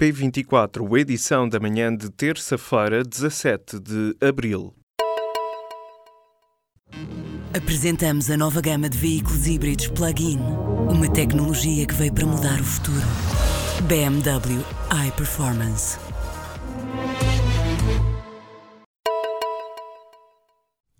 P24, edição da manhã de terça-feira, 17 de abril. Apresentamos a nova gama de veículos híbridos plug-in. Uma tecnologia que veio para mudar o futuro. BMW iPerformance.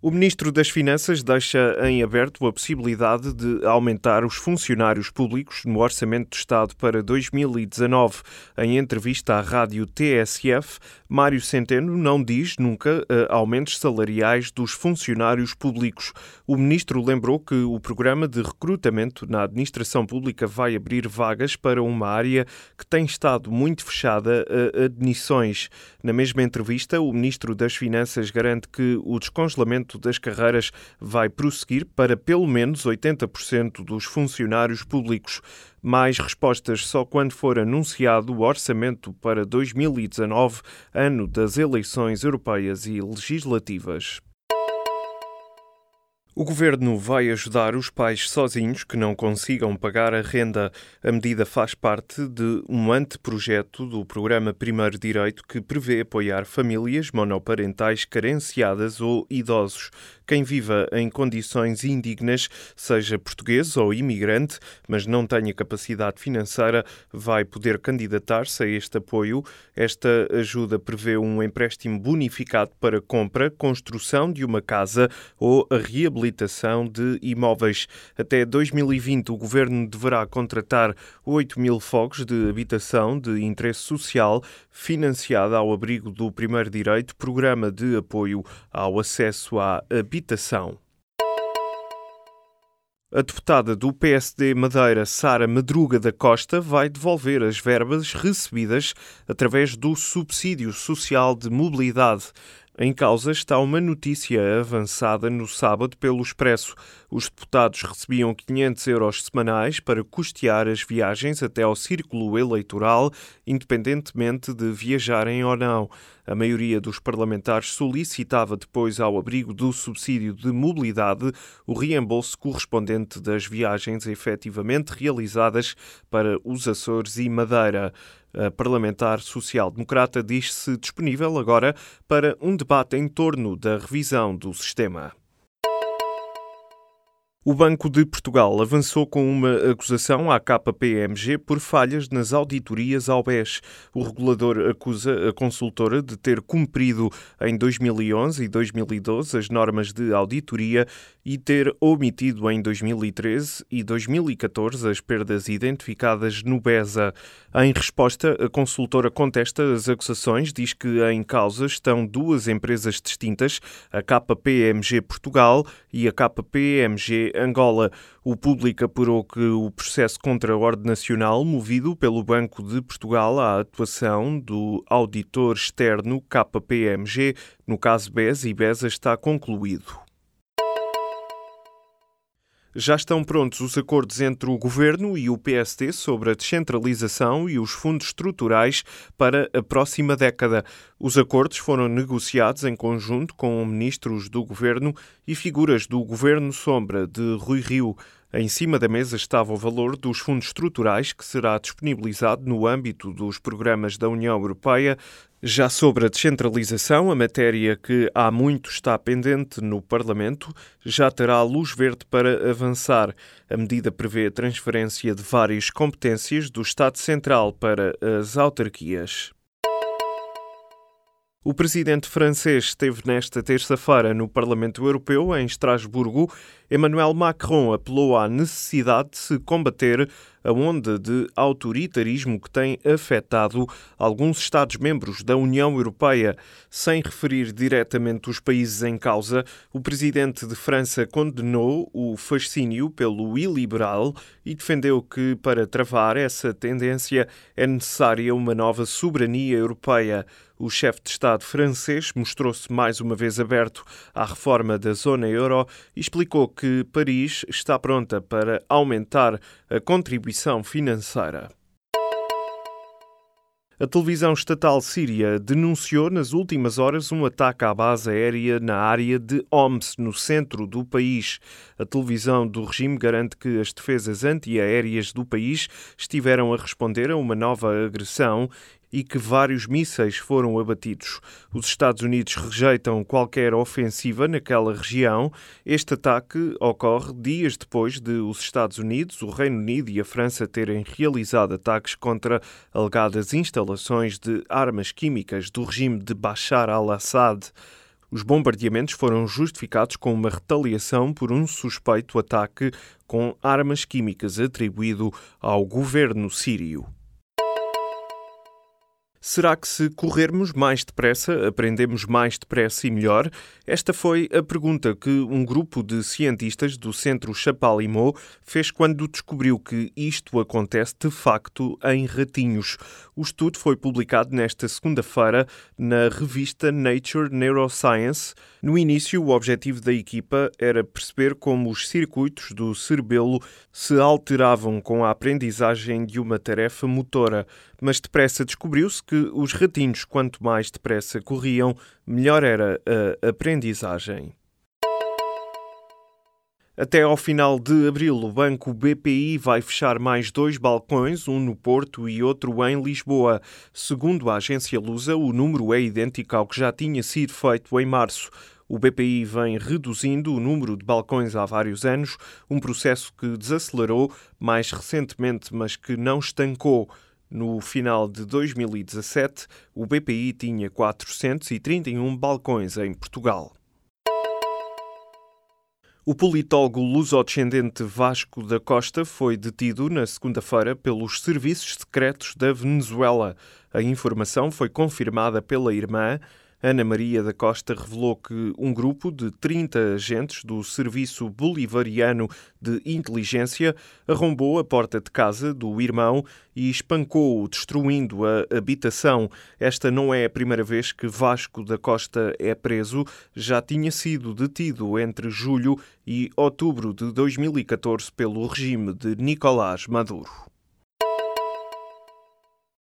O Ministro das Finanças deixa em aberto a possibilidade de aumentar os funcionários públicos no Orçamento do Estado para 2019. Em entrevista à rádio TSF, Mário Centeno não diz nunca uh, aumentos salariais dos funcionários públicos. O Ministro lembrou que o programa de recrutamento na administração pública vai abrir vagas para uma área que tem estado muito fechada a admissões. Na mesma entrevista, o Ministro das Finanças garante que o descongelamento das carreiras vai prosseguir para pelo menos 80% dos funcionários públicos. Mais respostas só quando for anunciado o orçamento para 2019, ano das eleições europeias e legislativas. O governo vai ajudar os pais sozinhos que não consigam pagar a renda. A medida faz parte de um anteprojeto do programa Primeiro Direito que prevê apoiar famílias monoparentais carenciadas ou idosos. Quem viva em condições indignas, seja português ou imigrante, mas não tenha capacidade financeira, vai poder candidatar-se a este apoio. Esta ajuda prevê um empréstimo bonificado para compra, construção de uma casa ou a reabilitação de imóveis. Até 2020, o governo deverá contratar 8 mil fogos de habitação de interesse social, financiada ao abrigo do Primeiro Direito, programa de apoio ao acesso à habitação. A deputada do PSD Madeira, Sara Madruga da Costa, vai devolver as verbas recebidas através do subsídio social de mobilidade. Em causa está uma notícia avançada no sábado pelo Expresso. Os deputados recebiam 500 euros semanais para custear as viagens até ao círculo eleitoral, independentemente de viajarem ou não. A maioria dos parlamentares solicitava depois, ao abrigo do subsídio de mobilidade, o reembolso correspondente das viagens efetivamente realizadas para os Açores e Madeira. A parlamentar social-democrata diz-se disponível agora para um debate em torno da revisão do sistema. O Banco de Portugal avançou com uma acusação à KPMG por falhas nas auditorias ao BES. O regulador acusa a consultora de ter cumprido em 2011 e 2012 as normas de auditoria e ter omitido em 2013 e 2014 as perdas identificadas no BESA. Em resposta, a consultora contesta as acusações, diz que em causa estão duas empresas distintas, a KPMG Portugal e a KPMG Angola. O público apurou que o processo contra a ordem nacional, movido pelo Banco de Portugal à atuação do auditor externo KPMG, no caso BES e BESA, está concluído. Já estão prontos os acordos entre o Governo e o PSD sobre a descentralização e os fundos estruturais para a próxima década. Os acordos foram negociados em conjunto com ministros do Governo e figuras do Governo Sombra de Rui Rio. Em cima da mesa estava o valor dos fundos estruturais que será disponibilizado no âmbito dos programas da União Europeia. Já sobre a descentralização, a matéria que há muito está pendente no Parlamento, já terá luz verde para avançar. A medida prevê a transferência de várias competências do Estado Central para as autarquias. O presidente francês esteve nesta terça-feira no Parlamento Europeu, em Estrasburgo. Emmanuel Macron apelou à necessidade de se combater a onda de autoritarismo que tem afetado alguns Estados-membros da União Europeia. Sem referir diretamente os países em causa, o presidente de França condenou o fascínio pelo iliberal e defendeu que, para travar essa tendência, é necessária uma nova soberania europeia. O chefe de Estado francês mostrou-se mais uma vez aberto à reforma da zona euro e explicou que Paris está pronta para aumentar a contribuição financeira. A televisão estatal síria denunciou nas últimas horas um ataque à base aérea na área de Homs, no centro do país. A televisão do regime garante que as defesas antiaéreas do país estiveram a responder a uma nova agressão e que vários mísseis foram abatidos. Os Estados Unidos rejeitam qualquer ofensiva naquela região. Este ataque ocorre dias depois de os Estados Unidos, o Reino Unido e a França terem realizado ataques contra alegadas instalações de armas químicas do regime de Bashar al-Assad. Os bombardeamentos foram justificados com uma retaliação por um suspeito ataque com armas químicas atribuído ao governo sírio. Será que se corrermos mais depressa, aprendemos mais depressa e melhor? Esta foi a pergunta que um grupo de cientistas do Centro Chapalimau fez quando descobriu que isto acontece de facto em ratinhos. O estudo foi publicado nesta segunda-feira na revista Nature Neuroscience. No início, o objetivo da equipa era perceber como os circuitos do cerebelo se alteravam com a aprendizagem de uma tarefa motora, mas depressa descobriu-se que os ratinhos, quanto mais depressa corriam, melhor era a aprendizagem. Até ao final de abril, o Banco BPI vai fechar mais dois balcões, um no Porto e outro em Lisboa. Segundo a agência Lusa, o número é idêntico ao que já tinha sido feito em março. O BPI vem reduzindo o número de balcões há vários anos, um processo que desacelerou mais recentemente, mas que não estancou. No final de 2017, o BPI tinha 431 balcões em Portugal. O politólogo luso-descendente Vasco da Costa foi detido na segunda-feira pelos serviços secretos da Venezuela. A informação foi confirmada pela irmã. Ana Maria da Costa revelou que um grupo de 30 agentes do Serviço Bolivariano de Inteligência arrombou a porta de casa do irmão e espancou-o, destruindo a habitação. Esta não é a primeira vez que Vasco da Costa é preso. Já tinha sido detido entre julho e outubro de 2014 pelo regime de Nicolás Maduro.